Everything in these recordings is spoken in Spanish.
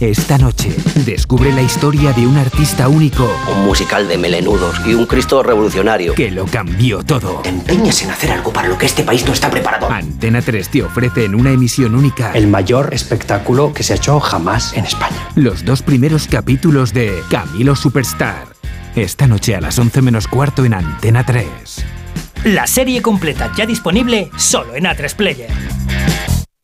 Esta noche, descubre la historia de un artista único. Un musical de melenudos y un Cristo revolucionario. Que lo cambió todo. Te empeñas en hacer algo para lo que este país no está preparado. Antena 3 te ofrece en una emisión única. El mayor espectáculo que se ha hecho jamás en España. Los dos primeros capítulos de Camilo Superstar. Esta noche a las 11 menos cuarto en Antena 3. La serie completa ya disponible solo en A3 Player.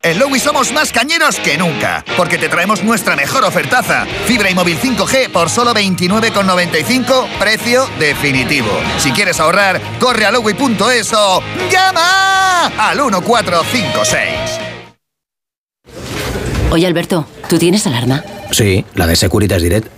En Lowy somos más cañeros que nunca, porque te traemos nuestra mejor ofertaza. Fibra y móvil 5G por solo 29,95, precio definitivo. Si quieres ahorrar, corre a lowy.es o llama al 1456. Oye Alberto, ¿tú tienes alarma? Sí, la de Securitas Direct.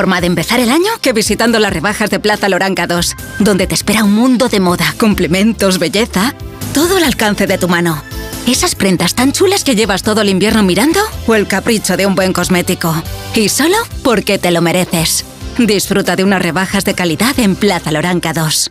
Forma de empezar el año que visitando las rebajas de Plaza Loranca 2, donde te espera un mundo de moda, complementos, belleza, todo al alcance de tu mano? ¿Esas prendas tan chulas que llevas todo el invierno mirando? ¿O el capricho de un buen cosmético? Y solo porque te lo mereces. Disfruta de unas rebajas de calidad en Plaza Loranca 2.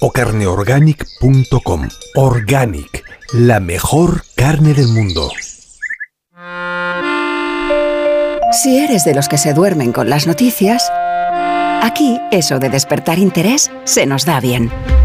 o carneorganic.com. Organic, la mejor carne del mundo. Si eres de los que se duermen con las noticias, aquí eso de despertar interés se nos da bien.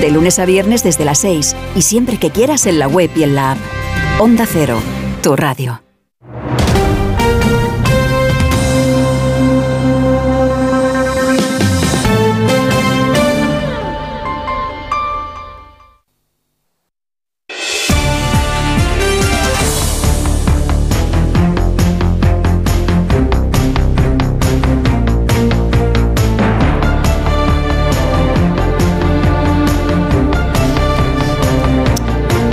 De lunes a viernes desde las 6 y siempre que quieras en la web y en la app. Onda Cero, tu radio.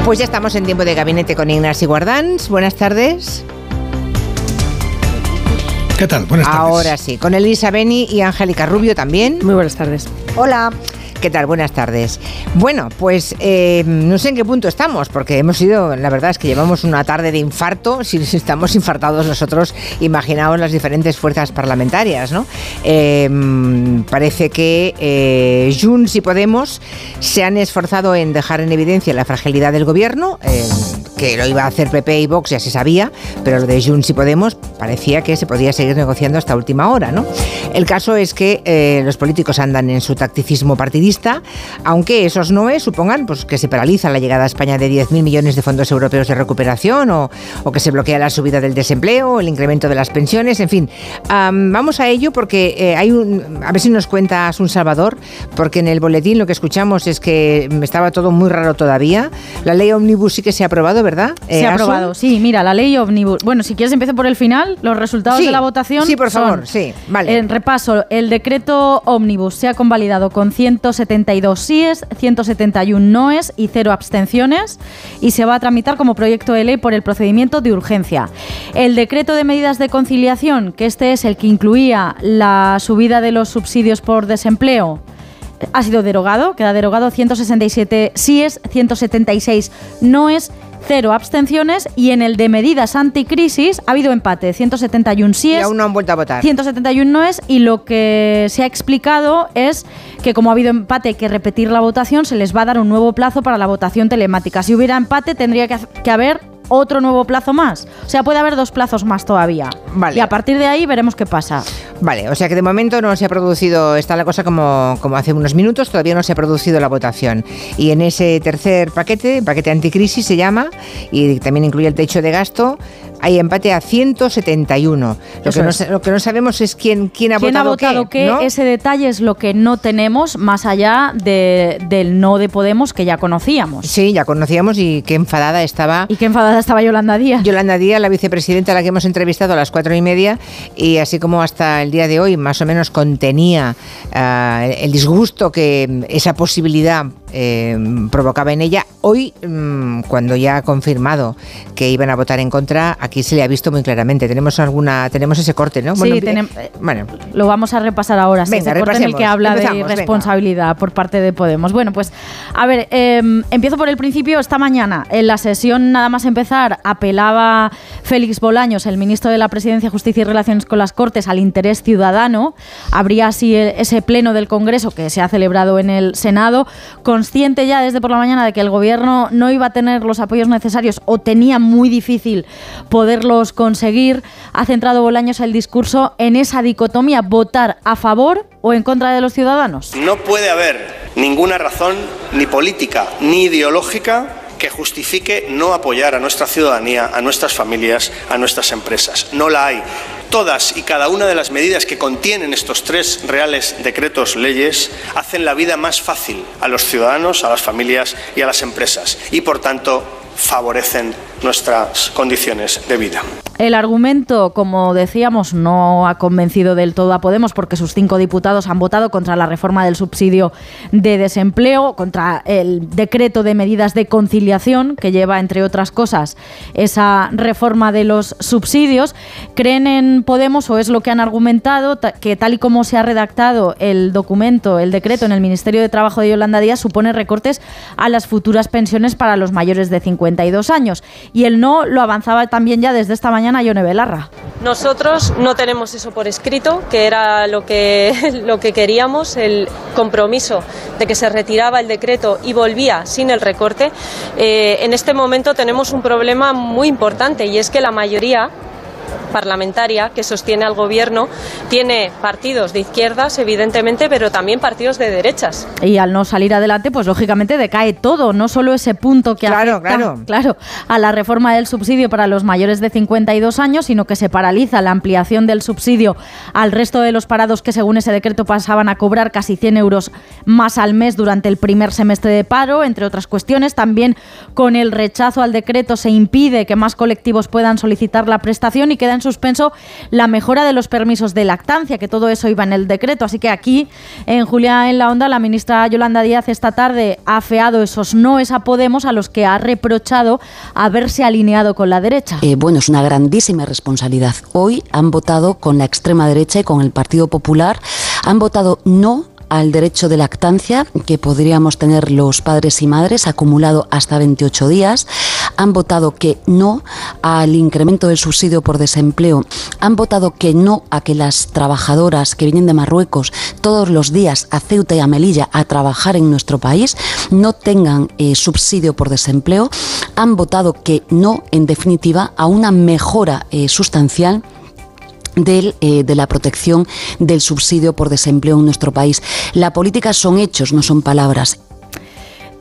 Pues ya estamos en tiempo de gabinete con Ignacio Guardans. Buenas tardes. ¿Qué tal? Buenas tardes. Ahora sí, con Elisa Beni y Angélica Rubio también. Muy buenas tardes. Hola. ¿Qué tal? Buenas tardes. Bueno, pues eh, no sé en qué punto estamos, porque hemos ido, la verdad es que llevamos una tarde de infarto. Si estamos infartados nosotros, imaginaos las diferentes fuerzas parlamentarias, ¿no? Eh, parece que eh, Junts y Podemos se han esforzado en dejar en evidencia la fragilidad del gobierno, eh, que lo iba a hacer PP y Vox, ya se sabía, pero lo de Junts y Podemos parecía que se podía seguir negociando hasta última hora, ¿no? El caso es que eh, los políticos andan en su tacticismo partidista aunque esos noes supongan pues, que se paraliza la llegada a España de 10.000 millones de fondos europeos de recuperación o, o, que se bloquea la subida del desempleo, el incremento de las pensiones, en fin. Um, vamos a ello porque eh, hay un... A ver si nos cuentas un Salvador, porque en el boletín lo que escuchamos es que estaba todo muy raro todavía. La ley Omnibus sí que se ha aprobado, ¿verdad? Se ha aprobado, sí. Mira, la ley Omnibus... Bueno, si quieres empiezo por el final. Los resultados sí, de la votación Sí, por son, favor, sí. Vale. En repaso, el decreto Omnibus se ha convalidado con 172 síes, 171 noes y cero abstenciones y se va a tramitar como proyecto de ley por el procedimiento de urgencia. El decreto de medidas de conciliación, que este es el que incluía la subida de los subsidios por desempleo, ha sido derogado, queda derogado 167 síes, 176 noes cero abstenciones y en el de medidas anticrisis ha habido empate, 171 síes. Y aún no han vuelto a votar. 171 no es y lo que se ha explicado es que como ha habido empate que repetir la votación, se les va a dar un nuevo plazo para la votación telemática. Si hubiera empate tendría que, que haber otro nuevo plazo más. O sea, puede haber dos plazos más todavía. Vale. Y a partir de ahí veremos qué pasa. Vale, o sea que de momento no se ha producido, está la cosa como, como hace unos minutos, todavía no se ha producido la votación. Y en ese tercer paquete, paquete anticrisis se llama, y también incluye el techo de gasto, hay empate a 171. Lo, que no, lo que no, sabemos es quién, quién ha ¿Quién votado, ha votado qué. qué? ¿no? Ese detalle es lo que no tenemos más allá de, del no de Podemos que ya conocíamos. Sí, ya conocíamos y qué enfadada estaba. Y qué enfadada estaba Yolanda Díaz. Yolanda Díaz, la vicepresidenta a la que hemos entrevistado a las cuatro y media, y así como hasta el día de hoy más o menos contenía uh, el disgusto que esa posibilidad eh, provocaba en ella. Hoy, mmm, cuando ya ha confirmado que iban a votar en contra, aquí se le ha visto muy claramente. Tenemos alguna, tenemos ese corte, ¿no? Sí, bueno, tenem, eh, bueno, lo vamos a repasar ahora. Sí, venga, ese corte en el que habla de responsabilidad venga. por parte de Podemos. Bueno, pues a ver, eh, empiezo por el principio. Esta mañana, en la sesión nada más empezar, apelaba Félix Bolaños, el ministro de la Presidencia, Justicia y Relaciones con las Cortes, al interés ciudadano. Habría así ese pleno del Congreso que se ha celebrado en el Senado, consciente ya desde por la mañana de que el gobierno no iba a tener los apoyos necesarios o tenía muy difícil poderlos conseguir, ha centrado Bolaños el discurso en esa dicotomía, votar a favor o en contra de los ciudadanos. No puede haber ninguna razón, ni política, ni ideológica, que justifique no apoyar a nuestra ciudadanía, a nuestras familias, a nuestras empresas. No la hay. Todas y cada una de las medidas que contienen estos tres reales decretos leyes hacen la vida más fácil a los ciudadanos, a las familias y a las empresas y, por tanto, favorecen nuestras condiciones de vida. El argumento, como decíamos, no ha convencido del todo a Podemos porque sus cinco diputados han votado contra la reforma del subsidio de desempleo, contra el decreto de medidas de conciliación que lleva, entre otras cosas, esa reforma de los subsidios. Creen en Podemos, o es lo que han argumentado, que tal y como se ha redactado el documento, el decreto en el Ministerio de Trabajo de Yolanda Díaz, supone recortes a las futuras pensiones para los mayores de 52 años. Y el no lo avanzaba también ya desde esta mañana Yone Belarra. Nosotros no tenemos eso por escrito, que era lo que, lo que queríamos, el compromiso de que se retiraba el decreto y volvía sin el recorte. Eh, en este momento tenemos un problema muy importante y es que la mayoría parlamentaria que sostiene al gobierno tiene partidos de izquierdas, evidentemente, pero también partidos de derechas. Y al no salir adelante, pues lógicamente decae todo, no solo ese punto que claro, afecta claro. claro, a la reforma del subsidio para los mayores de 52 años, sino que se paraliza la ampliación del subsidio al resto de los parados que según ese decreto pasaban a cobrar casi 100 euros más al mes durante el primer semestre de paro, entre otras cuestiones. También con el rechazo al decreto se impide que más colectivos puedan solicitar la prestación y queda en suspenso la mejora de los permisos de lactancia, que todo eso iba en el decreto. Así que aquí, en Julia en la Onda, la ministra Yolanda Díaz esta tarde ha afeado esos noes a Podemos a los que ha reprochado haberse alineado con la derecha. Eh, bueno, es una grandísima responsabilidad. Hoy han votado con la extrema derecha y con el Partido Popular, han votado no al derecho de lactancia que podríamos tener los padres y madres acumulado hasta 28 días. Han votado que no al incremento del subsidio por desempleo. Han votado que no a que las trabajadoras que vienen de Marruecos todos los días a Ceuta y a Melilla a trabajar en nuestro país no tengan eh, subsidio por desempleo. Han votado que no, en definitiva, a una mejora eh, sustancial eh, de la protección del subsidio por desempleo en nuestro país. La política son hechos, no son palabras.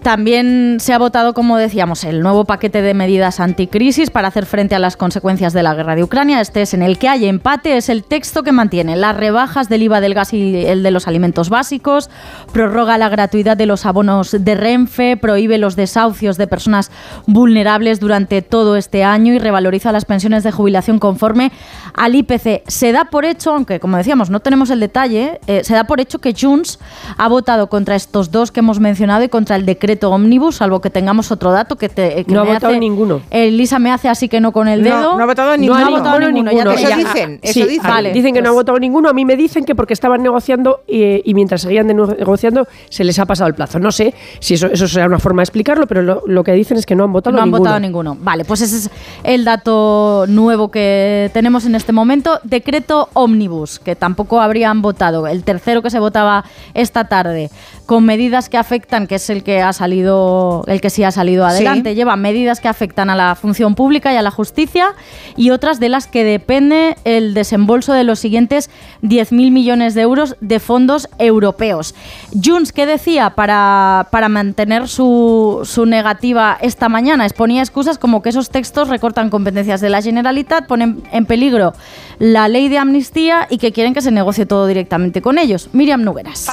También se ha votado, como decíamos, el nuevo paquete de medidas anticrisis para hacer frente a las consecuencias de la guerra de Ucrania. Este es en el que hay empate, es el texto que mantiene las rebajas del IVA del gas y el de los alimentos básicos, prorroga la gratuidad de los abonos de Renfe, prohíbe los desahucios de personas vulnerables durante todo este año y revaloriza las pensiones de jubilación conforme al IPC. Se da por hecho, aunque como decíamos no tenemos el detalle, eh, se da por hecho que Junts ha votado contra estos dos que hemos mencionado y contra el decreto decreto ómnibus, salvo que tengamos otro dato que, te, que no me ha votado hace- ninguno. Elisa me hace así que no con el dedo. no ha votado ninguno. No ha votado ninguno. Eso dicen, Sí, eso dicen. Vale, dicen que no ha pues- votado ninguno. A mí me dicen que porque estaban negociando y, y mientras seguían negociando se les ha pasado el plazo. No sé si eso, eso será una forma de explicarlo, pero lo, lo que dicen es que no han votado no han ninguno. votado ninguno. Vale, pues ese es el dato nuevo que tenemos en este momento. Decreto ómnibus, que tampoco habrían votado. El tercero que se votaba esta tarde, con medidas que afectan, que es el que ha salido, el que sí ha salido adelante, lleva medidas que afectan a la función pública y a la justicia y otras de las que depende el desembolso de los siguientes 10.000 millones de euros de fondos europeos. Junts, ¿qué decía para, para mantener su, su negativa esta mañana? Exponía excusas como que esos textos recortan competencias de la Generalitat, ponen en peligro la ley de amnistía y que quieren que se negocie todo directamente con ellos. Miriam Nugueras.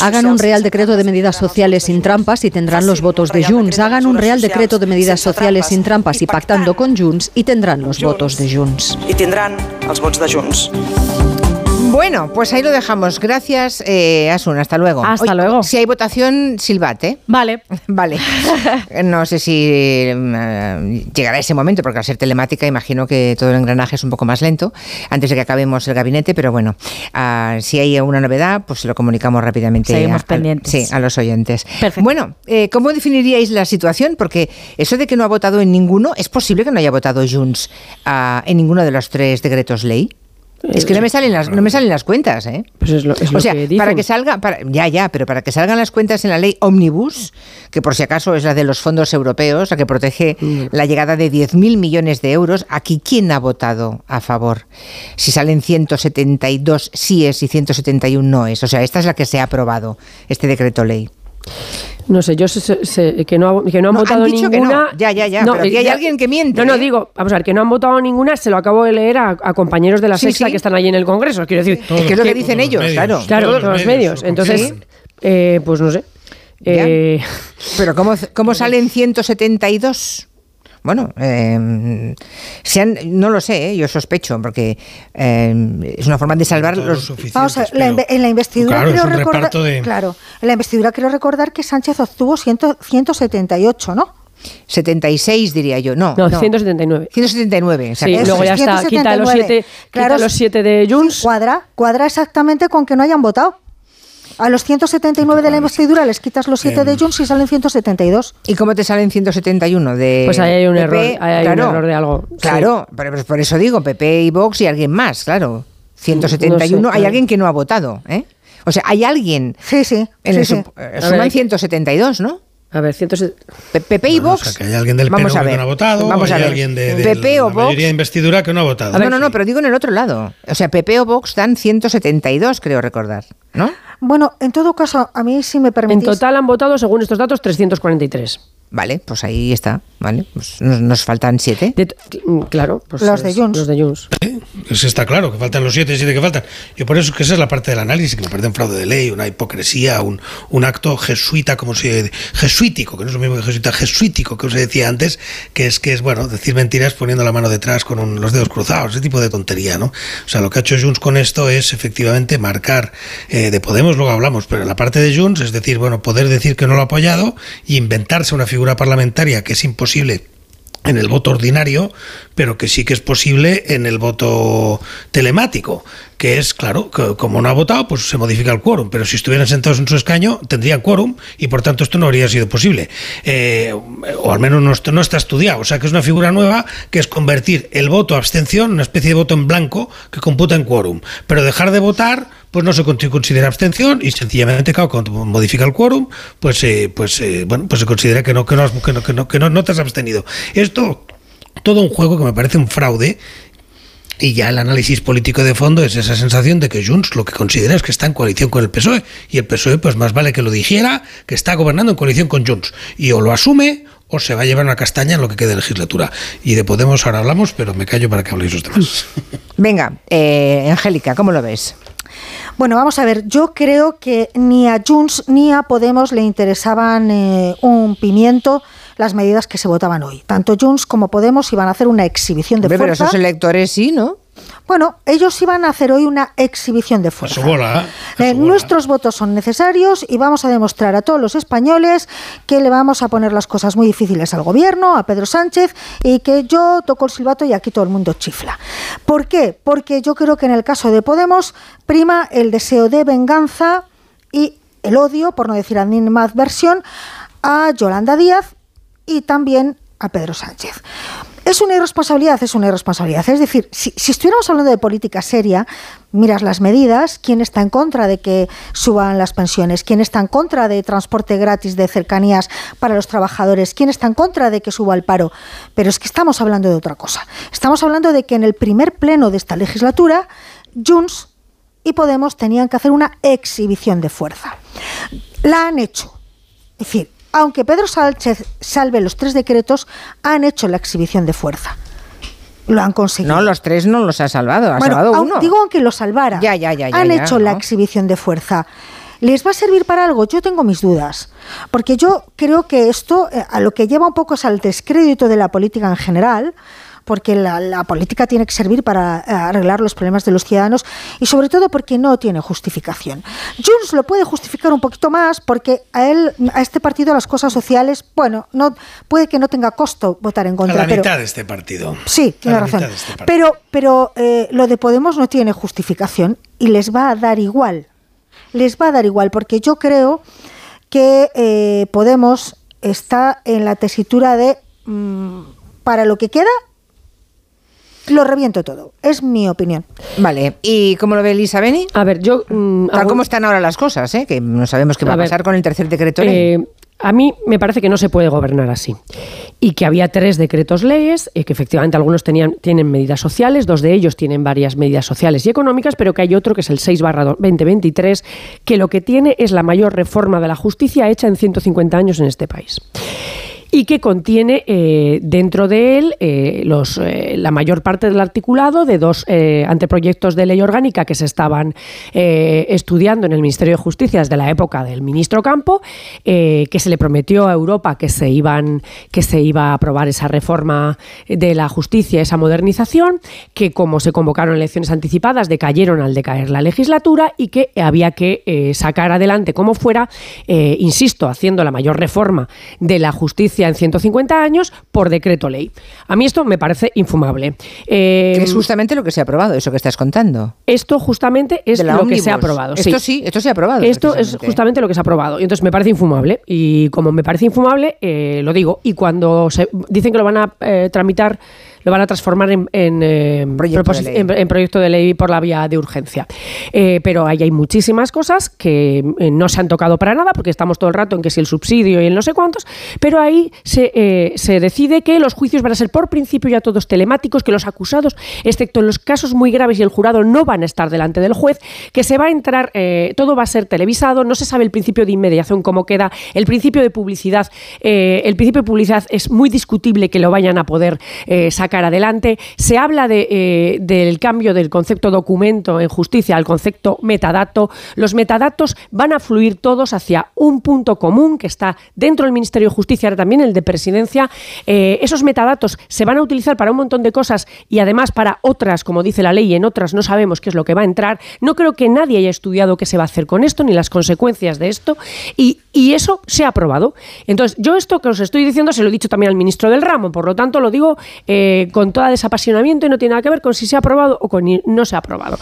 Hagan un real decreto de medidas sociales sin trampas y tendrán los votos de Junts. Hagan un real decreto de medidas sociales sin trampas y pactando con Junts y tendrán los votos de Junts. i tindran els vots de Junts. Bueno, pues ahí lo dejamos. Gracias, eh, Asun. Hasta luego. Hasta luego. Si hay votación, silbate. Vale. Vale. No sé si eh, llegará ese momento, porque al ser telemática imagino que todo el engranaje es un poco más lento antes de que acabemos el gabinete, pero bueno, ah, si hay una novedad, pues se lo comunicamos rápidamente Seguimos a, pendientes. sí, a los oyentes. Bueno, eh, ¿cómo definiríais la situación? Porque eso de que no ha votado en ninguno, ¿es posible que no haya votado Junts ah, en ninguno de los tres decretos ley? Es que no me salen las, no me salen las cuentas, ¿eh? Pues es lo, es o lo sea, que dicen. para que salga, para- ya, ya, pero para que salgan las cuentas en la ley Omnibus, que por si acaso es la de los fondos europeos, la que protege Mm. la llegada de 10.000 millones de euros, aquí ¿quién ha votado a favor? Si salen 172 síes y 171 noes, o sea, esta es la que se ha aprobado, este decreto ley. No sé, yo sé, sé- que no, ha- que no han No, han votado dicho que no. ninguna. Ya, ya, ya, pero aquí hay ya- alguien que miente, No, no, ¿eh? digo, vamos a ver, que no han votado ninguna, se lo acabo de leer a, a compañeros de la Sí, sexta sí. que están allí en el Congreso. Quiero decir, Es que es lo que dicen ellos, claro. Claro, Todos todos los medios. Entonces, Sí. eh, pues no sé. Eh, Pero ¿cómo, cómo salen 172? Bueno, eh, se han- no lo sé, ¿eh? yo sospecho, porque eh, es una forma de salvar los... Vamos a ver, la en la investidura Claro, un recordar, de- claro, en la investidura quiero recordar que Sánchez obtuvo 100 178, ¿no? 76 diría yo, no. No, 179. 179, Sí, exacto. luego ya está, quita los 179. siete, quita los siete de Junts. Cuadra, cuadra exactamente con que no hayan votado. A los 179 de la investidura les quitas los 7 de Junts y salen 172. ¿Y cómo te salen 171 de Pues ahí hay un PP? error, ahí hay un error de algo. Sí. Claro, pero pues por eso digo, PP y Vox y alguien más, claro. 171, No sé, hay claro. alguien que no ha votado, ¿eh? O sea, hay alguien... Sí, sí. En sí, el sí. eh, suman ver, hay que- 172, ¿no? A ver, 100... PP y Vox. que hay alguien del Vamos PNV a que ver. no ha votado, Vamos o a hay ver. alguien de, de PP la o Vox. mayoría de investidura que no ha votado. No, no, no, pero digo en el otro lado. O sea, PP o Vox dan 172, creo recordar, ¿no? Bueno, en todo caso, a mí sí me En permitís... total han votado, según estos datos, 343. Vale, pues ahí está. ¿Vale? Pues nos, nos faltan siete. mm, claro, pues Los de es- Junts. Los de Junts. Eso está claro, que faltan los siete, siete que faltan. Yo por eso que esa es la parte del análisis, que me parece un fraude de ley, una hipocresía, un, un acto jesuita, como se jesuítico, que no es lo mismo que jesuita, jesuítico, que os decía antes, que es que es, bueno, decir mentiras poniendo la mano detrás con un- los dedos cruzados, ese tipo de tontería, ¿no? O sea, lo que ha hecho Junts con esto es efectivamente marcar, eh, de Podemos luego hablamos, pero la parte de Junts, es decir, bueno, poder decir que no lo ha apoyado y inventarse una figura parlamentaria que es imposible en el voto ordinario, pero que sí que es posible en el voto telemático, que es, claro, que como no ha votado, pues se modifica el quórum, pero si estuvieran sentados en su escaño, tendrían quórum y por tanto esto no habría sido posible. Eh, o al menos no, no está estudiado, o sea que es una figura nueva que es convertir el voto abstención, una especie de voto en blanco que computa en quórum, pero dejar de votar pues no se con- considera abstención y sencillamente claro, cuando modifica el quórum pues eh, pues eh, bueno pues se considera que no te has abstenido. Esto todo un juego que me parece un fraude y ya el análisis político de fondo es esa sensación de que Junts lo que considera es que está en coalición con el PSOE y el PSOE pues más vale que lo dijera que está gobernando en coalición con Junts. Y o lo asume o se va a llevar una castaña en lo que quede de legislatura. Y de Podemos ahora hablamos pero me callo para que habléis los demás. Venga, eh, Angélica, ¿cómo lo ves? Bueno, vamos a ver, yo creo que ni a Junts ni a Podemos le interesaban eh, un pimiento las medidas que se votaban hoy. Tanto Junts como Podemos iban a hacer una exhibición de pero fuerza. esos electores sí, ¿no? Bueno, ellos iban a hacer hoy una exhibición de fuerza. su bola Eh, nuestros votos son necesarios y vamos a demostrar a todos los españoles que le vamos a poner las cosas muy difíciles al gobierno, a Pedro Sánchez, y que yo toco el silbato y aquí todo el mundo chifla. ¿Por qué? Porque yo creo que en el caso de Podemos prima el deseo de venganza y el odio, por no decir animadversión, a Yolanda Díaz y también a Pedro Sánchez. ¿Es una irresponsabilidad? Es una irresponsabilidad. Es decir, si, estuviéramos hablando de política seria, miras las medidas, quién está en contra de que suban las pensiones, quién está en contra de transporte gratis de cercanías para los trabajadores, quién está en contra de que suba el paro. Pero es que estamos hablando de otra cosa. Estamos hablando de que en el primer pleno de esta legislatura, Junts y Podemos tenían que hacer una exhibición de fuerza. La han hecho. Es decir, aunque Pedro Sánchez salve los tres decretos, han hecho la exhibición de fuerza. Lo han conseguido. No, los tres no los ha salvado, ha Bueno, salvado aun- uno. Digo aunque lo salvara. Ya, ya, ya, Han ya, hecho la exhibición de fuerza. ¿Les va a servir para algo? Yo tengo mis dudas. Porque yo creo que esto eh, a lo que lleva un poco es al descrédito de la política en general. Porque la, la política tiene que servir para eh, arreglar los problemas de los ciudadanos y sobre todo porque no tiene justificación. Junts lo puede justificar un poquito más porque a él, a este partido, las cosas sociales, bueno, no puede que no tenga costo votar en a contra. la pero, mitad de este partido Sí, A tiene la razón. mitad de este partido. Pero, pero eh, lo de Podemos no tiene justificación y les va a dar igual. Les va a dar igual, porque yo creo que eh, Podemos está en la tesitura de mm, para lo que queda, lo reviento todo. Es mi opinión. Vale, ¿y cómo lo ve Elisa Beni? A ver, yo... mm, Tal como están ahora las cosas, ¿eh? que no sabemos qué va a, A ver, pasar con el tercer decreto ley. Eh, a mí me parece que no se puede gobernar así. Y que había tres decretos leyes, eh, que efectivamente algunos tenían, tienen medidas sociales, dos de ellos tienen varias medidas sociales y económicas, pero que hay otro que es el 6 barra 2023, que lo que tiene es la mayor reforma de la justicia hecha en 150 años en este país y que contiene eh, dentro de él eh, los, eh, la mayor parte del articulado de dos anteproyectos de ley orgánica que se estaban estudiando en el Ministerio de Justicia desde la época del ministro Campo, que se le prometió a Europa que se, iban, que se iba a aprobar esa reforma de la justicia, esa modernización, que como se convocaron elecciones anticipadas, decayeron al decaer la legislatura y que había que sacar adelante como fuera, insisto, haciendo la mayor reforma de la justicia en 150 años por decreto ley. A mí esto me parece infumable. Eh, que es justamente lo que se ha aprobado, eso que estás contando. esto justamente es lo que se ha aprobado. Esto sí, esto se ha aprobado, Esto es justamente lo que se ha aprobado. Y entonces me parece infumable. Y como me parece infumable, eh, lo digo. Y cuando se dicen que lo van a eh, tramitar lo van a transformar en, en, Proyecto de ley. en- en proyecto de ley por la vía de urgencia. Eh, pero ahí hay muchísimas cosas que eh, no se han tocado para nada, porque estamos todo el rato en que si el subsidio y el no sé cuántos, pero ahí se, eh, se decide que los juicios van a ser por principio ya todos telemáticos, que los acusados, excepto en los casos muy graves y el jurado no van a estar delante del juez, que se va a entrar, eh, todo va a ser televisado, no se sabe el principio de inmediación cómo queda, el principio de publicidad, eh, el principio de publicidad es muy discutible que lo vayan a poder eh, sacar adelante. Se habla de, eh, del cambio del concepto documento en justicia al concepto metadato. Los metadatos van a fluir todos hacia un punto común que está dentro del Ministerio de Justicia, ahora también el de Presidencia. Eh, esos metadatos se van a utilizar para un montón de cosas y además para otras, como dice la ley, y en otras no sabemos qué es lo que va a entrar. No creo que nadie haya estudiado qué se va a hacer con esto ni las consecuencias de esto y, y eso se ha aprobado. Entonces, yo esto que os estoy diciendo se lo he dicho también al ministro del ramo, por lo tanto lo digo eh, con todo desapasionamiento y no tiene nada que ver con si se ha aprobado o con no se ha aprobado.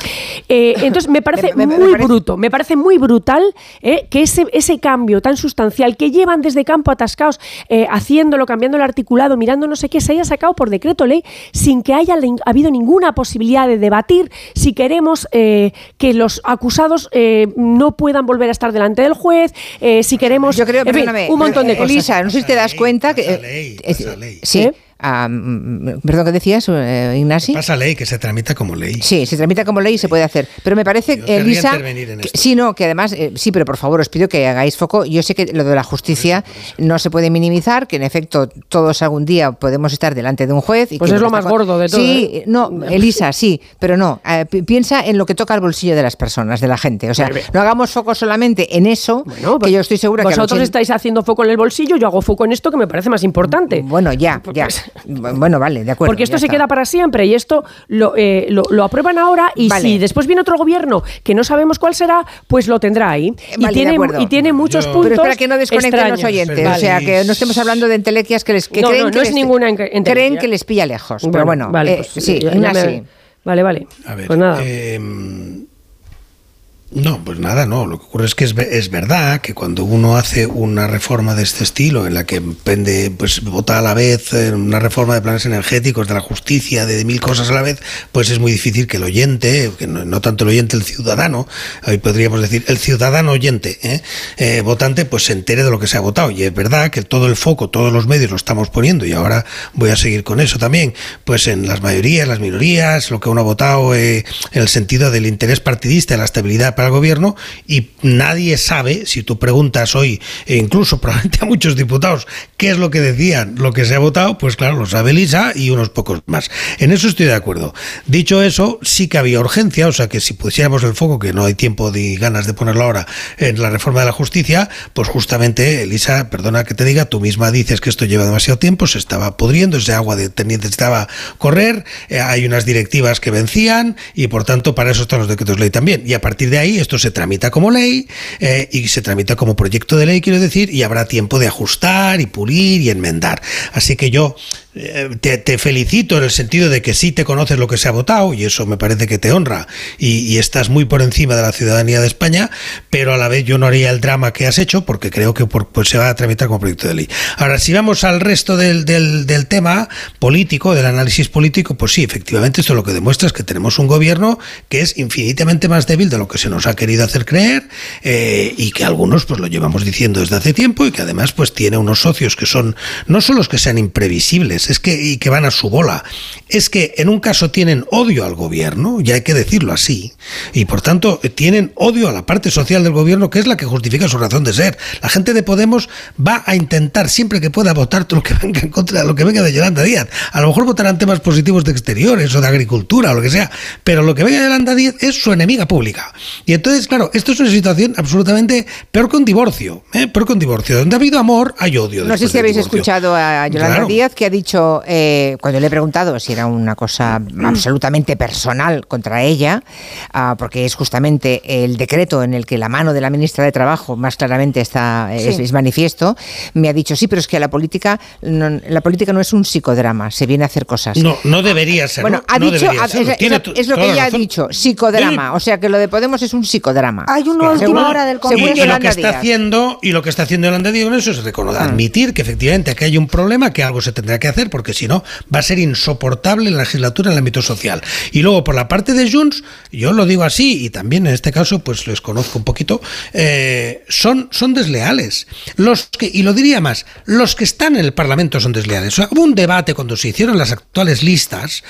Eh, entonces, me parece Me- me- me muy parece- bruto, me parece muy brutal eh, que ese, ese cambio tan sustancial que llevan desde campo atascados, eh, haciéndolo, cambiando el articulado, mirando no sé qué, se haya sacado por decreto ley sin que haya habido ninguna posibilidad de debatir si queremos eh, que los acusados eh, no puedan volver a estar delante del juez, eh, si queremos Yo creo, en fin, un montón de eh, cosas. Elisa, no sé si te das cuenta que... eh, eh, Sí. Ah, perdón, ¿qué decías, eh, Ignasi? Pasa ley, que se tramita como ley. Sí, se tramita como ley y se puede hacer. Pero me parece, Elisa. intervenir en que- esto. sí, no, que además. eh, sí, pero por favor, os pido que hagáis foco. Yo sé que lo de la justicia no se puede minimizar, que en efecto todos algún día podemos estar delante de un juez. Y Pues que es lo más gordo de todo, Sí, ¿eh? no, Elisa, sí, pero no. eh, pi- piensa en lo que toca el bolsillo de las personas, de la gente. O sea, no hagamos foco solamente en eso, que yo estoy segura que. al Vosotros 80 estáis haciendo foco en el bolsillo, yo hago foco en esto que me parece más importante. Bueno, ya, ya. Bueno, vale, de acuerdo. Porque esto se está. queda para siempre y esto lo, eh, lo, lo aprueban ahora y Vale. si después viene otro gobierno que no sabemos cuál será, pues lo tendrá ahí. y, Vale, de tiene, y tiene muchos puntos Pero espera que no desconecten los oyentes. Vale. O sea, que no estemos hablando de entelequias que les que No, creen no, que no es les- ninguna creen que les pilla lejos. pero bueno, vale, eh, pues, sí, ya- ya Ignasi. me- Vale, vale. A ver, pues nada. eh, no, pues nada, no. Lo que ocurre es que es, es verdad que cuando uno hace una reforma de este estilo, en la que pende, pues vota a la vez eh, una reforma de planes energéticos, de la justicia, de, mil cosas a la vez, pues es muy difícil que el oyente, que no, tanto el oyente, el ciudadano, ahí podríamos decir el ciudadano oyente, ¿eh? Eh, votante, pues se entere de lo que se ha votado. Y es verdad que todo el foco, todos los medios lo estamos poniendo, y ahora voy a seguir con eso también, pues en las mayorías, las minorías, lo que uno ha votado eh, en el sentido del interés partidista, de la estabilidad para el gobierno, y nadie sabe, si tú preguntas hoy, e incluso probablemente a muchos diputados, qué es lo que decían, lo que se ha votado, pues claro, lo sabe Elisa y unos pocos más. En eso estoy de acuerdo. Dicho eso, sí que había urgencia, o sea que si pusiéramos el foco, que no hay tiempo ni ganas de ponerlo ahora, en la reforma de la justicia, pues justamente, Elisa, perdona que te diga, tú misma dices que esto lleva demasiado tiempo, se estaba pudriendo, ese agua de necesitaba correr, eh, hay unas directivas que vencían y por tanto para eso están los decretos ley también. Y a partir de ahí esto se tramita como ley eh, y se tramita como proyecto de ley, quiero decir, y habrá tiempo de ajustar y pulir y enmendar. Así que yo te, te felicito en el sentido de que sí te conoces lo que se ha votado y eso me parece que te honra y, estás muy por encima de la ciudadanía de España, pero a la vez yo no haría el drama que has hecho porque creo que por- pues se va a tramitar como proyecto de ley. Ahora, si vamos al resto del tema político, del análisis político, pues sí, efectivamente esto lo que demuestra es que tenemos un gobierno que es infinitamente más débil de lo que se nos ha querido hacer creer eh, y que algunos pues lo llevamos diciendo desde hace tiempo y que además pues tiene unos socios que son no solo los que sean imprevisibles, es que y que van a su bola, es que en un caso tienen odio al gobierno, y hay que decirlo así, y por tanto tienen odio a la parte social del gobierno que es la que justifica su razón de ser. La gente de Podemos va a intentar siempre que pueda votar lo que venga en contra lo que venga de Yolanda Díaz. A lo mejor votarán temas positivos de exteriores o de agricultura o lo que sea, pero lo que venga de Yolanda Díaz es su enemiga pública. Y entonces, claro, esto es una situación absolutamente peor que un divorcio, ¿eh? peor que un divorcio. Donde ha habido amor, hay odio. No sé si habéis divorcio. escuchado a Yolanda Claro. Díaz que ha dicho, eh, cuando le he preguntado si era una cosa absolutamente personal contra ella, ah, porque es justamente el decreto en el que la mano de la ministra de Trabajo más claramente está es, Sí. es manifiesto, me ha dicho sí, pero es que la política no, la política no es un psicodrama, se viene a hacer cosas. No, no debería ser. Bueno, no ha No dicho, es, lo que ella ha dicho, psicodrama. O sea que lo de Podemos es un psicodrama. Hay una última hora del Congreso. Y, lo que está haciendo y lo que está haciendo Yolanda Díaz eso es reconocer, Ah. admitir que efectivamente aquí hay un problema, que algo se tendrá que hacer, porque si no va a ser insoportable la legislatura en el ámbito social. Y luego por la parte de Junts, yo lo digo así y también en este caso pues les conozco un poquito, eh, son son desleales. Los que y lo diría más, los que están en el Parlamento son desleales. O hubo un debate cuando se hicieron las actuales listas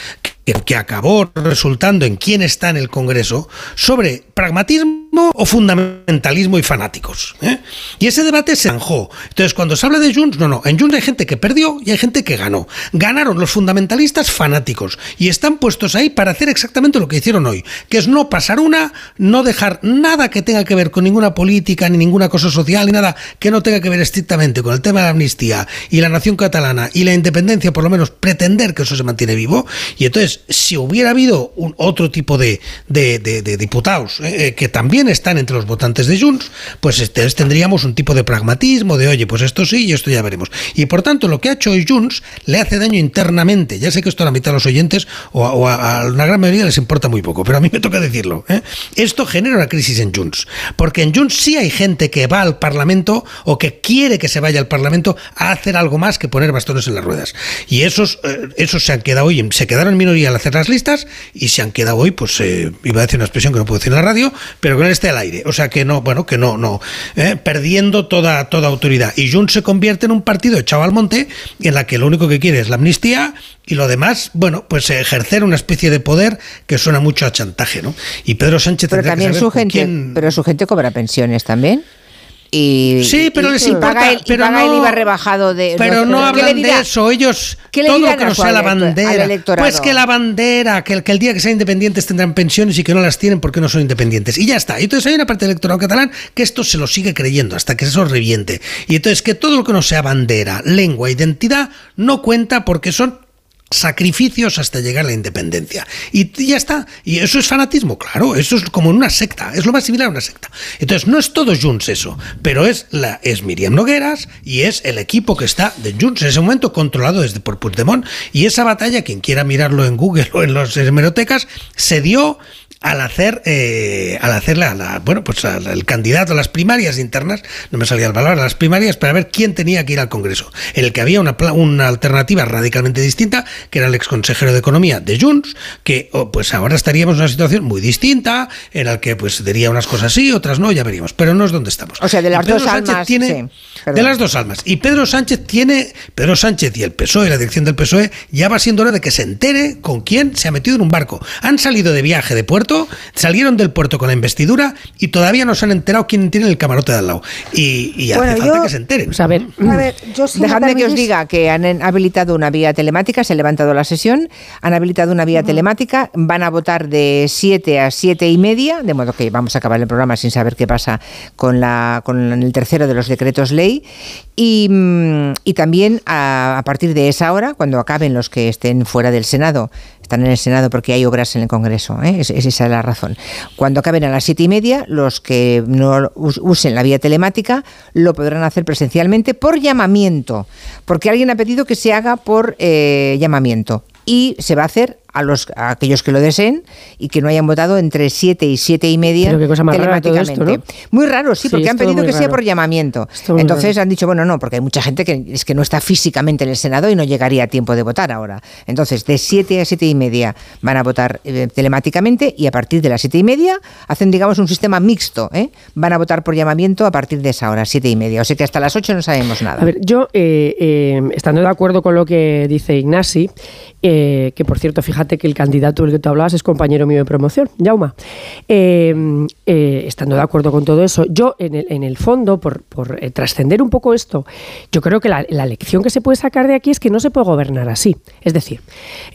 que acabó resultando en quién está en el Congreso sobre pragmatismo o fundamentalismo y fanáticos. ¿eh? Y ese debate se zanjó. Entonces, cuando se habla de Junts, no, no, en Junts hay gente que perdió y hay gente que ganó. Ganaron los fundamentalistas fanáticos y están puestos ahí para hacer exactamente lo que hicieron hoy, que es no pasar una, no dejar nada que tenga que ver con ninguna política, ni ninguna cosa social, ni nada que no tenga que ver estrictamente con el tema de la amnistía y la nación catalana y la independencia, por lo menos pretender que eso se mantiene vivo. Y entonces, si hubiera habido un otro tipo de, de- diputados eh, eh, que también están entre los votantes de Junts, pues entonces tendríamos un tipo de pragmatismo de, oye, pues esto sí y esto ya veremos. Y por tanto, lo que ha hecho hoy Junts le hace daño internamente. Ya sé que esto a la mitad de los oyentes o a, una gran mayoría les importa muy poco, pero a mí me toca decirlo. ¿eh? Esto genera una crisis en Junts, porque en Junts sí hay gente que va al Parlamento o que quiere que se vaya al Parlamento a hacer algo más que poner bastones en las ruedas. Y esos, esos se han quedado hoy, se quedaron en minoría al hacer las listas y se han quedado hoy, pues eh, iba a decir una expresión que no puedo decir en la radio, pero que no esté al aire. O sea que no, bueno, que no, no, eh, perdiendo toda, toda autoridad. Y Junts se convierte en un partido echado al monte en la que lo único que quiere es la amnistía y lo demás, bueno, pues ejercer una especie de poder que suena mucho a chantaje, ¿no? Y Pedro Sánchez Pero tendrá que también saber su gente, quién- pero su gente cobra pensiones también. Y, Sí, pero y- les importa, paga el, pero paga el no- IVA rebajado de. Pero no ¿qué le hablan de eso, ellos ¿Qué le todo lo que no sea la bandera. Pues que la bandera, que el, que el día que sean independientes tendrán pensiones y que no las tienen porque no son independientes. Y ya está. Y entonces hay una parte del electorado catalán que esto se lo sigue creyendo hasta que eso reviente. Y entonces que todo lo que no sea bandera, lengua, identidad, no cuenta porque son sacrificios hasta llegar a la independencia. Y ya está. Y eso es fanatismo, claro. Eso es como en una secta. Es lo más similar a una secta. Entonces, no es todo Junts eso, pero es, la, es Miriam Nogueras y es el equipo que está de Junts en ese momento controlado desde por Puigdemont. Y esa batalla, quien quiera mirarlo en Google o en las hemerotecas, se dio al hacer eh, al hacer la, la- bueno pues al- el candidato a las primarias internas no me salía la palabra las primarias para ver quién tenía que ir al Congreso. En el que había una, una alternativa radicalmente distinta que era el ex consejero de economía de Junts que oh, pues ahora estaríamos en una situación muy distinta en la que pues diría unas cosas sí otras no ya veríamos pero no es donde estamos. O sea, de las dos Sánchez almas, tiene- sí, de las dos almas. Y Pedro Sánchez tiene Pedro Sánchez y el PSOE la dirección del PSOE ya va siendo hora de que se entere con quién se ha metido en un barco. Han salido de viaje de puerto salieron del puerto con la investidura y todavía no se han enterado quién tiene el camarote de al lado. Y, y Bueno, hace falta que se enteren. Pues a ver, A ver, yo si me Dejadme que os diga que han habilitado una vía telemática, se ha levantado la sesión, han habilitado una vía telemática, van a votar de 7 a 7 y media, de modo que vamos a acabar el programa sin saber qué pasa con, la, con el tercero de los decretos ley. Y, mm, y también a, a partir de esa hora, cuando acaben los que estén fuera del Senado, están en el Senado porque hay obras en el Congreso, ¿eh? es, es esa la razón. Cuando acaben a las siete y media, los que no us- usen la vía telemática lo podrán hacer presencialmente por llamamiento, porque alguien ha pedido que se haga por eh, llamamiento y se va a hacer a los a aquellos que lo deseen y que no hayan votado entre 7 y 7 y media Pero qué cosa más rara todo esto, telemáticamente. ¿no? Muy raro, sí, Sí, porque han pedido que sea por llamamiento. Entonces raro. han dicho, bueno, no, porque hay mucha gente que es que no está físicamente en el Senado y no llegaría a tiempo de votar ahora. Entonces, de 7 a 7 y media van a votar eh, telemáticamente y a partir de las 7 y media hacen, digamos, un sistema mixto. ¿eh? Van a votar por llamamiento a partir de esa hora, 7 y media. O sea que hasta las 8 no sabemos nada. A ver, yo, eh, estando de acuerdo con lo que dice Ignasi, que por cierto, fíjate que el candidato del que tú hablabas es compañero mío de promoción, Jauma, eh, eh, estando de acuerdo con todo eso, yo en el, en el fondo, por, por, eh, trascender un poco esto, yo creo que la, la lección que se puede sacar de aquí es que no se puede gobernar así. Es decir,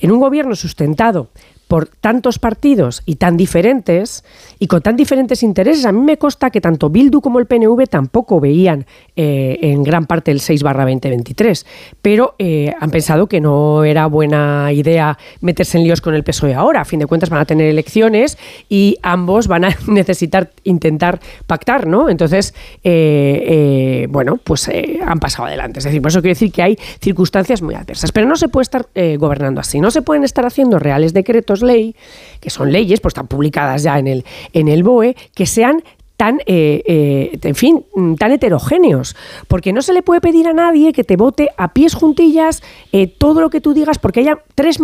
en un gobierno sustentado por tantos partidos y tan diferentes y con tan diferentes intereses, a mí me consta que tanto Bildu como el PNV tampoco veían eh, en gran parte el 6 barra 2023, pero eh, han pensado que no era buena idea meterse en líos con el PSOE ahora. A fin de cuentas van a tener elecciones y ambos van a necesitar intentar pactar, ¿no? Entonces, eh, bueno, pues han pasado adelante. Es decir, por eso quiero decir que hay circunstancias muy adversas, pero no se puede estar gobernando así, no se pueden estar haciendo reales decretos ley, que son leyes, pues están publicadas ya en el, en el BOE, que sean tan, eh, eh, en fin, tan heterogéneos, porque no se le puede pedir a nadie que te vote a pies juntillas eh, todo lo que tú digas, porque haya tres...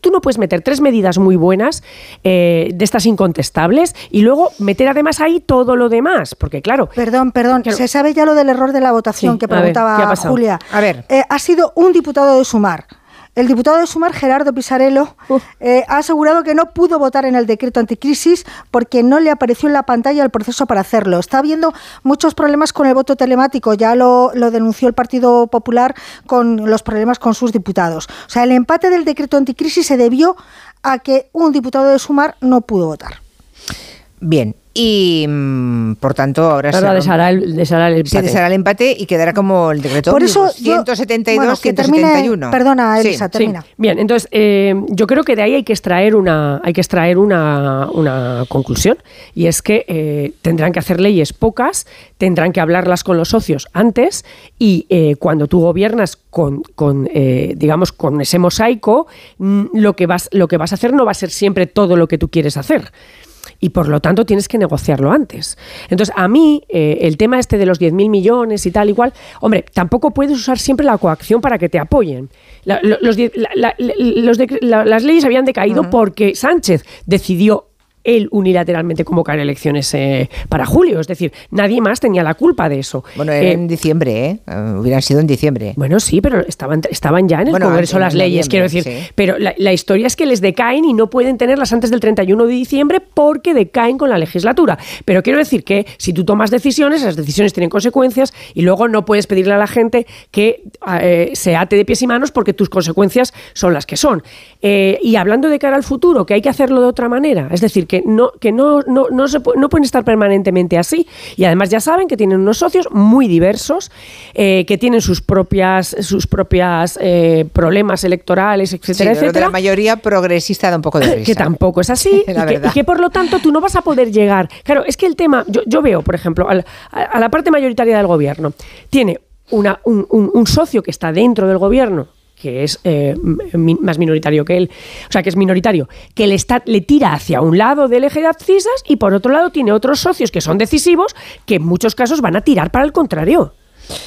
Tú no puedes meter tres medidas muy buenas de estas incontestables y luego meter además ahí todo lo demás, porque claro... Perdón, perdón, se sabe ya lo del error de la votación que preguntaba Julia. A ver. ha sido un diputado de Sumar. El diputado de Sumar, Gerardo Pisarello, eh, ha asegurado que no pudo votar en el decreto anticrisis porque no le apareció en la pantalla el proceso para hacerlo. Está habiendo muchos problemas con el voto telemático, ya lo, lo denunció el Partido Popular con los problemas con sus diputados. O sea, el empate del decreto anticrisis se debió a que un diputado de Sumar no pudo votar. Bien, y mm, por tanto ahora se deshará el, deshará el empate. Se deshará el empate y quedará como el decreto por eso 172 171 perdona Elisa termina. bien entonces eh, yo creo que de ahí hay que extraer una hay que extraer una, una conclusión y es que eh, tendrán que hacer leyes pocas tendrán que hablarlas con los socios antes y eh, cuando tú gobiernas con, con digamos con ese mosaico mm, lo que vas lo que vas a hacer no va a ser siempre todo lo que tú quieres hacer y por lo tanto tienes que negociarlo antes. Entonces, a mí, eh, el tema este de los 10.000 millones y tal, igual, hombre, tampoco puedes usar siempre la coacción para que te apoyen. los, las leyes habían decaído porque Sánchez decidió él unilateralmente convocar elecciones eh, para julio. Es decir, nadie más tenía la culpa de eso. Bueno, en eh, diciembre, ¿eh? Uh, hubieran sido en diciembre. Bueno, sí, pero estaban, estaban ya en el Congreso las leyes, quiero decir. Pero la, historia es que les decaen y no pueden tenerlas antes del 31 de diciembre porque decaen con la legislatura. Pero quiero decir que si tú tomas decisiones, esas decisiones tienen consecuencias y luego no puedes pedirle a la gente que eh, se ate de pies y manos porque tus consecuencias son las que son. y hablando de cara al futuro, que hay que hacerlo de otra manera, es decir, que no, que no, no, no, se, no pueden estar permanentemente así. Y además ya saben que tienen unos socios muy diversos, eh, que tienen sus propias, sus propias eh, problemas electorales, etcétera, etcétera. la mayoría progresista da un poco de risa. Que tampoco es así. y, que, por lo tanto tú no vas a poder llegar. Claro, es que el tema, yo, yo veo, por ejemplo, a, la parte mayoritaria del gobierno, tiene una, un, un socio que está dentro del gobierno que es eh, más minoritario que él, o sea, que es minoritario, que le, está, le tira hacia un lado del eje de abscisas y por otro lado tiene otros socios que son decisivos que en muchos casos van a tirar para el contrario.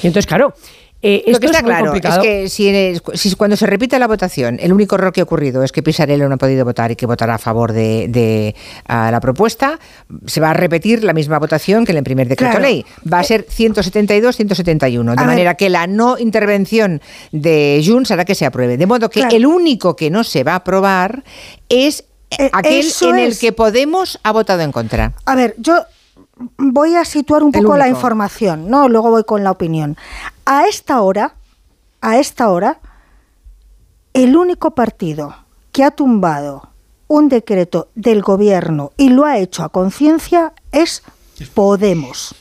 Y entonces, claro, eh, Lo que está claro es que si, cuando se repite la votación, el único error que ha ocurrido es que Pisarello no ha podido votar y que votará a favor de, la propuesta, se va a repetir la misma votación que en el primer decreto ley. Va a ser 172-171, de manera que la no intervención de Junts hará que se apruebe. De modo que el único que no se va a aprobar es eh, aquel en el que Podemos ha votado en contra. A ver, yo voy a situar un poco la información, ¿no? Luego voy con la opinión. A esta hora, a esta hora, el único partido que ha tumbado un decreto del gobierno y lo ha hecho a conciencia es Podemos.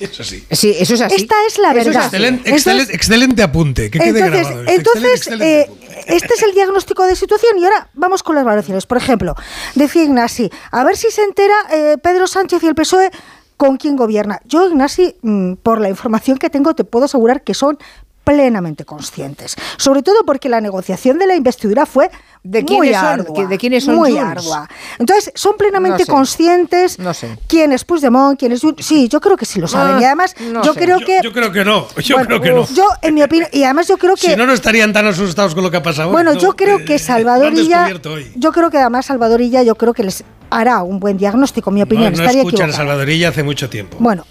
Eso sí. Sí, eso es así. Esta es la verdad. excelente, apunte. Que quede entonces, entonces eh, este es el diagnóstico de situación y ahora vamos con las valoraciones. Por ejemplo, decía Ignasi, a ver si se entera eh, Pedro Sánchez y el PSOE con quién gobierna. Yo, Ignasi, mm, por la información que tengo, te puedo asegurar que son plenamente conscientes. Sobre todo porque la negociación de la investidura fue ¿De muy ardua. ¿De quiénes son Muy ardua. Entonces, son plenamente conscientes no sé. quién es Puigdemont, quién es Sí, yo creo que sí lo saben. Ah, y además, yo creo que... Yo creo que no. Yo creo que no. Yo, en mi opinión... Y además yo creo que... Si no, no estarían tan asustados con lo que ha pasado. Bueno, yo creo que Salvadorilla... Yo creo que además Salvadorilla, yo creo que les hará un buen diagnóstico, mi opinión. No, no Estaría escuchan a Salvadorilla hace mucho tiempo. Bueno,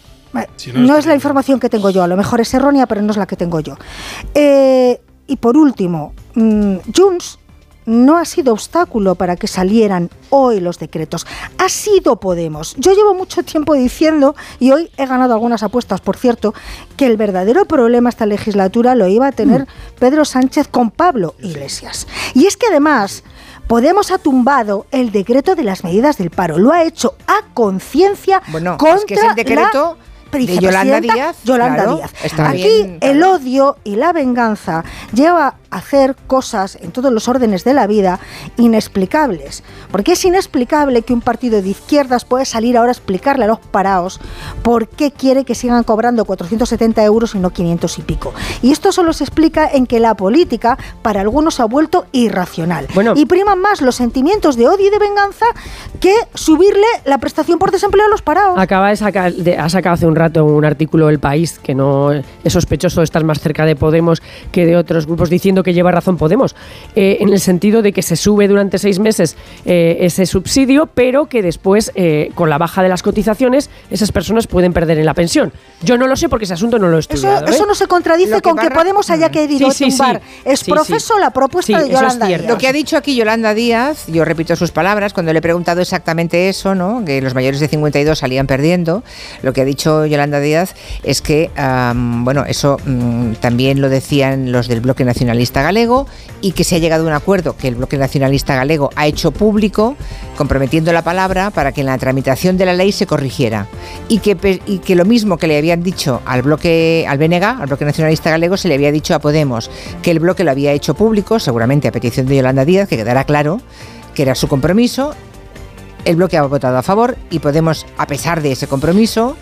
no, es la información que tengo yo, a lo mejor es errónea, pero no es la que tengo yo. Eh, y por último, mmm, Junts no ha sido obstáculo para que salieran hoy los decretos. Ha sido Podemos. Yo llevo mucho tiempo diciendo, y hoy he ganado algunas apuestas, por cierto, que el verdadero problema esta legislatura lo iba a tener mm. Pedro Sánchez con Pablo Iglesias. Y es que además... Podemos ha tumbado el decreto de las medidas del paro. Lo ha hecho a conciencia bueno, contra es que es el decreto de Yolanda Díaz. Yolanda Díaz. Aquí el odio y la venganza lleva hacer cosas en todos los órdenes de la vida inexplicables. Porque es inexplicable que un partido de izquierdas pueda salir ahora a explicarle a los paraos por qué quiere que sigan cobrando 470 euros y no 500 y pico. Y esto solo se explica en que la política para algunos se ha vuelto irracional. y priman más los sentimientos de odio y de venganza que subirle la prestación por desempleo a los parados. Acaba de sacar, ha sacado hace un rato un artículo El País que no es sospechoso de estar más cerca de Podemos que de otros grupos diciendo que lleva razón Podemos, eh, en el sentido de que se sube durante seis meses eh, ese subsidio, pero que después, eh, con la baja de las cotizaciones, esas personas pueden perder en la pensión. Yo no lo sé porque ese asunto no lo he estudiado. Eso, no se contradice con que Podemos haya querido sí, tumbar. es profeso la propuesta de Yolanda Díaz. Lo que ha dicho aquí Yolanda Díaz, yo repito sus palabras, cuando le he preguntado exactamente eso, ¿no? que los mayores de 52 salían perdiendo, lo que ha dicho Yolanda Díaz es que, bueno, eso mm, también lo decían los del Bloque Nacionalista Galego y que se ha llegado a un acuerdo que el Bloque Nacionalista Galego ha hecho público, comprometiendo la palabra para que en la tramitación de la ley se corrigiera y que, y que lo mismo que le habían dicho al bloque, al BNG, al Bloque Nacionalista Galego, se le había dicho a Podemos, que el bloque lo había hecho público, seguramente a petición de Yolanda Díaz, que quedará claro que era su compromiso. El bloque ha votado a favor y Podemos, a pesar de ese compromiso,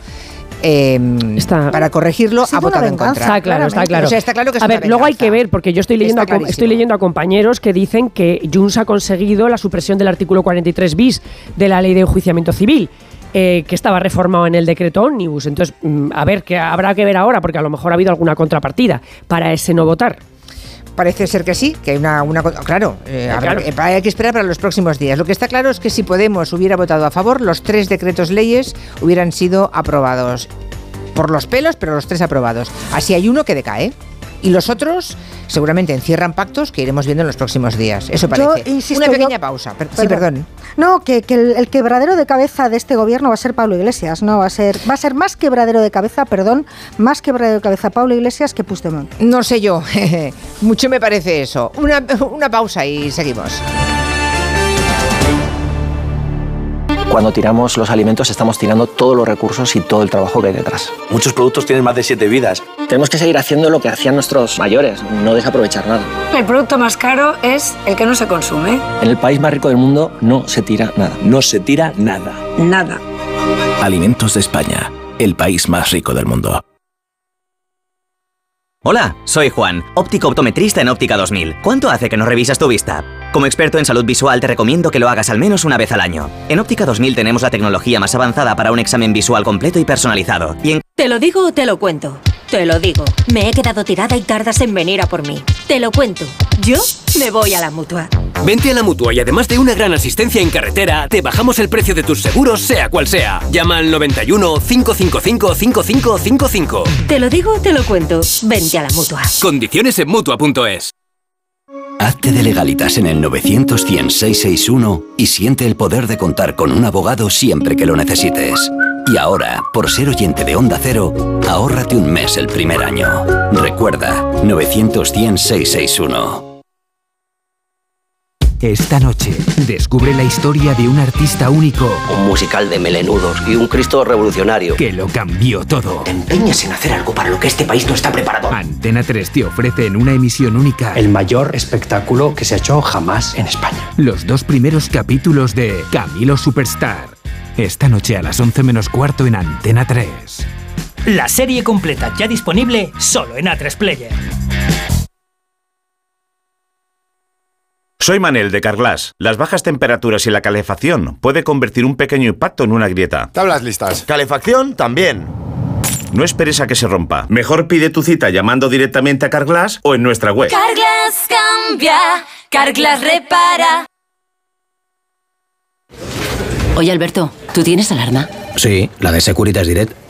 Em, para corregirlo ha votado en contra. Está claro, está claro. está claro que a ver, luego hay que ver, porque yo estoy leyendo, a, estoy leyendo a compañeros que dicen que Junts ha conseguido la supresión del artículo 43 bis de la ley de enjuiciamiento civil. Eh, que estaba reformado en el decreto Omnibus. Entonces, mm, a ver, que habrá que ver ahora, porque a lo mejor ha habido alguna contrapartida para ese no votar. Parece ser que sí, que hay una... una claro, eh, eh, hay que esperar para los próximos días. Lo que está claro es que si Podemos hubiera votado a favor, los tres decretos leyes hubieran sido aprobados. Por los pelos, pero los tres aprobados. Así hay uno que decae. Y los otros seguramente encierran pactos que iremos viendo en los próximos días. Eso parece. Una pequeña pausa. sí, perdón. No, que, el, quebradero de cabeza de este gobierno va a ser Pablo Iglesias, no va a ser va a ser más quebradero de cabeza, perdón, más quebradero de cabeza Pablo Iglesias que Puigdemont. No sé yo, mucho me parece eso. Una, una pausa y seguimos. Cuando tiramos los alimentos estamos tirando todos los recursos y todo el trabajo que hay detrás. Muchos productos tienen más de siete vidas. Tenemos que seguir haciendo lo que hacían nuestros mayores, no desaprovechar nada. El producto más caro es el que no se consume. En el país más rico del mundo no se tira nada. No se tira nada. Nada. Alimentos de España, el país más rico del mundo. Hola, soy Juan, óptico optometrista en Óptica 2000. ¿Cuánto hace que no revisas tu vista? Como experto en salud visual te recomiendo que lo hagas al menos una vez al año. En Óptica 2000 tenemos la tecnología más avanzada para un examen visual completo y personalizado. Y ¿Te lo digo o te lo cuento? Te lo digo. Me he quedado tirada y tardas en venir a por mí. Te lo cuento. Yo me voy a la mutua. Vente a la mutua y además de una gran asistencia en carretera, te bajamos el precio de tus seguros, sea cual sea. Llama al 91 555 5555. Te lo digo, te lo cuento. Vente a la mutua. Condiciones en mutua.es. Hazte de legalitas en el 900 y siente el poder de contar con un abogado siempre que lo necesites. Y ahora, por ser oyente de Onda Cero, ahórrate un mes el primer año. Recuerda, 900 Esta noche, descubre la historia de un artista único. Un musical de melenudos y un Cristo revolucionario. Que lo cambió todo. Empeñas en hacer algo para lo que este país no está preparado. Antena 3 te ofrece en una emisión única. El mayor espectáculo que se ha hecho jamás en España. Los dos primeros capítulos de Camilo Superstar esta noche a las 11 menos cuarto en Antena 3. La serie completa ya disponible solo en A3 Player. Soy Manel de Carglass. Las bajas temperaturas y la calefacción puede convertir un pequeño impacto en una grieta. Tablas listas. Calefacción también. No esperes a que se rompa. Mejor pide tu cita llamando directamente a Carglass o en nuestra web. Carglass cambia, Carglass repara. Oye, Alberto, ¿tú tienes alarma? Sí, la de Securitas Direct.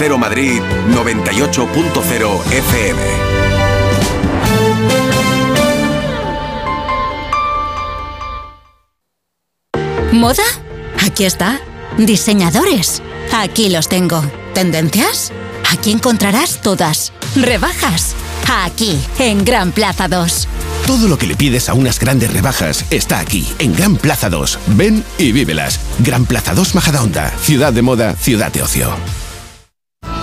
Cero Madrid 98.0 FM. ¿Moda? Aquí está. Diseñadores. Aquí los tengo. ¿Tendencias? Aquí encontrarás todas. ¿Rebajas? Aquí, en Gran Plaza 2. Todo lo que le pides a unas grandes rebajas está aquí, en Gran Plaza 2. Ven y vívelas. Gran Plaza 2 Majadahonda. Ciudad de moda, ciudad de ocio.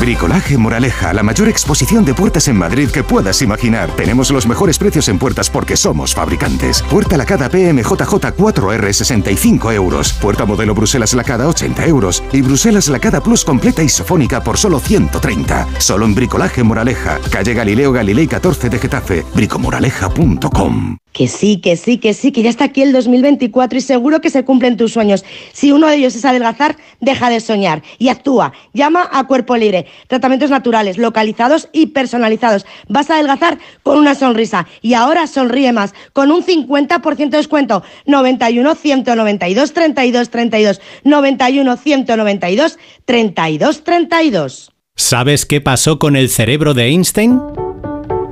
Bricolaje Moraleja, la mayor exposición de puertas en Madrid que puedas imaginar. Tenemos los mejores precios en puertas porque somos fabricantes. Puerta lacada PMJJ 4R 65 euros. Puerta modelo Bruselas lacada 80 euros. Y Bruselas lacada Plus completa isofónica por solo 130. Solo en Bricolaje Moraleja, calle Galileo Galilei 14 de Getafe. bricomoraleja.com. Que sí, que sí, que sí, que ya está aquí el 2024 y seguro que se cumplen tus sueños. Si uno de ellos es adelgazar, deja de soñar y actúa. Llama a Cuerpo Libre. Tratamientos naturales, localizados y personalizados. Vas a adelgazar con una sonrisa. Y ahora sonríe más, con un 50% de descuento. 91 192 32 32. 91 192 32 32. ¿Sabes qué pasó con el cerebro de Einstein?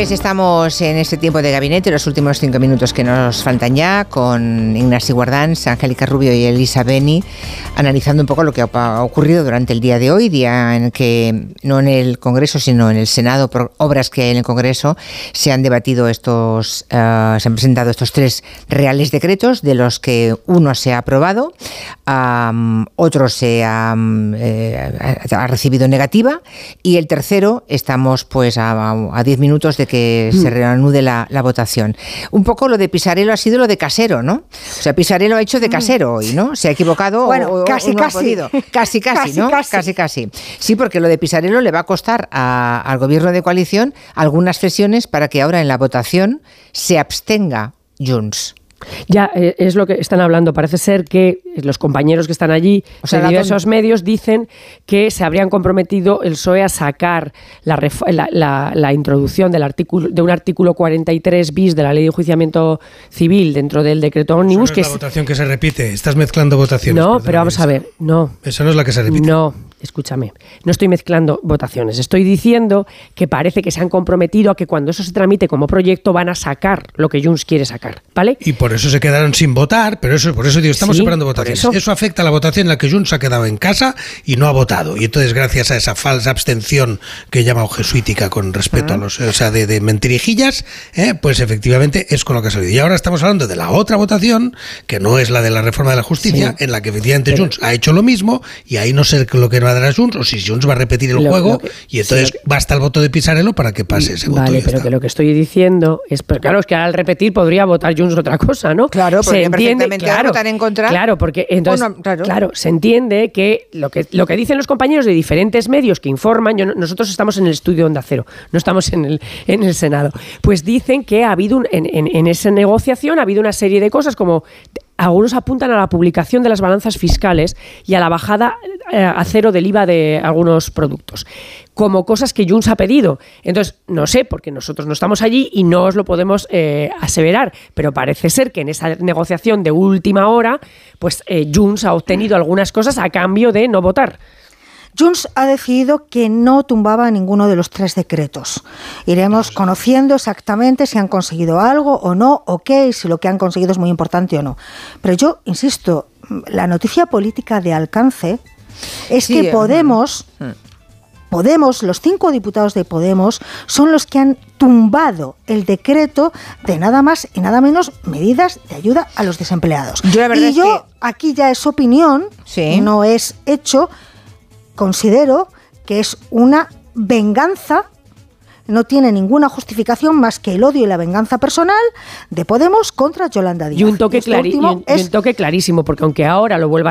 Pues estamos en este tiempo de gabinete, los últimos cinco minutos que nos faltan ya, con Ignacio Guardans, Angélica Rubio y Elisa Beni, analizando un poco lo que ha ocurrido durante el día de hoy, día en que no en el Congreso, sino en el Senado, por obras que hay en el Congreso, se han debatido estos, uh, se han presentado estos tres reales decretos, de los que uno se ha aprobado, um, otro se ha, um, eh, ha, recibido negativa y el tercero estamos pues a 10 minutos de que se reanude la, la, votación. Un poco lo de Pisarello ha sido lo de casero, ¿no? O sea, Pisarello ha hecho de casero hoy, ¿no? Se ha equivocado bueno, o, casi, o no casi. Ha casi, casi, casi, ¿no? Casi. casi, casi. Sí, porque lo de Pisarello le va a costar a, al gobierno de coalición algunas sesiones para que ahora en la votación se abstenga Junts. Ya eh, es lo que están hablando. Parece ser que los compañeros que están allí, o sea, de diversos medios, dicen que se habrían comprometido el PSOE a sacar la, la, la, la, introducción del artículo, de un artículo 43 bis de la Ley de Enjuiciamiento Civil dentro del decreto ómnibus. No es la votación que se repite. Estás mezclando votaciones. No, pero vamos a ver. No. Esa no es la que se repite. No, escúchame. No estoy mezclando votaciones. Estoy diciendo que parece que se han comprometido a que cuando eso se tramite como proyecto van a sacar lo que Junts quiere sacar. ¿Vale? Y por eso se quedaron sin votar, pero eso, por eso digo, estamos sí, separando votaciones. Eso. eso. afecta a la votación en la que Junts ha quedado en casa y no ha votado. Y entonces, gracias a esa falsa abstención que he llamado jesuítica con respecto ah. a los, o sea, de, de mentirijillas, eh, pues efectivamente es con lo que ha salido. Y ahora estamos hablando de la otra votación, que no es la de la reforma de la justicia, sí. en la que efectivamente pero, Junts ha hecho lo mismo y ahí no sé lo que no dará Junts o si Junts va a repetir el Lo- juego lo que- y entonces sí, basta el voto de Pisarello para que pase ese voto. y Vale, pero está. que lo que estoy diciendo es, pero claro, es que al repetir podría votar Junts otra cosa, ¿no? Claro, porque perfectamente votar en contra. Claro, porque entonces, claro. claro. se entiende que lo que lo que dicen los compañeros de diferentes medios que informan, yo nosotros estamos en el estudio Onda Cero, no estamos en el en el Senado, pues dicen que ha habido un- en, en- en esa negociación ha habido una serie de cosas como algunos apuntan a la publicación de las balanzas fiscales y a la bajada eh, a cero del IVA de algunos productos, como cosas que Junts ha pedido. Entonces, no sé, porque nosotros no estamos allí y no os lo podemos eh, aseverar, pero parece ser que en esa negociación de última hora, pues eh, Junts ha obtenido algunas cosas a cambio de no votar. Junts ha decidido que no tumbaba ninguno de los tres decretos. Iremos conociendo exactamente si han conseguido algo o no, o qué, y si lo que han conseguido es muy importante o no. Pero yo, insisto, la noticia política de alcance es Sí, que eh, Podemos, Podemos, los cinco diputados de Podemos, son los que han tumbado el decreto de nada más y nada menos medidas de ayuda a los desempleados. Yo la verdad y yo, aquí ya es opinión, no es hecho, considero que es una venganza, no tiene ninguna justificación más que el odio y la venganza personal de Podemos contra Yolanda Díaz. Y un toque, y un- y un toque clarísimo, porque aunque ahora lo vuelva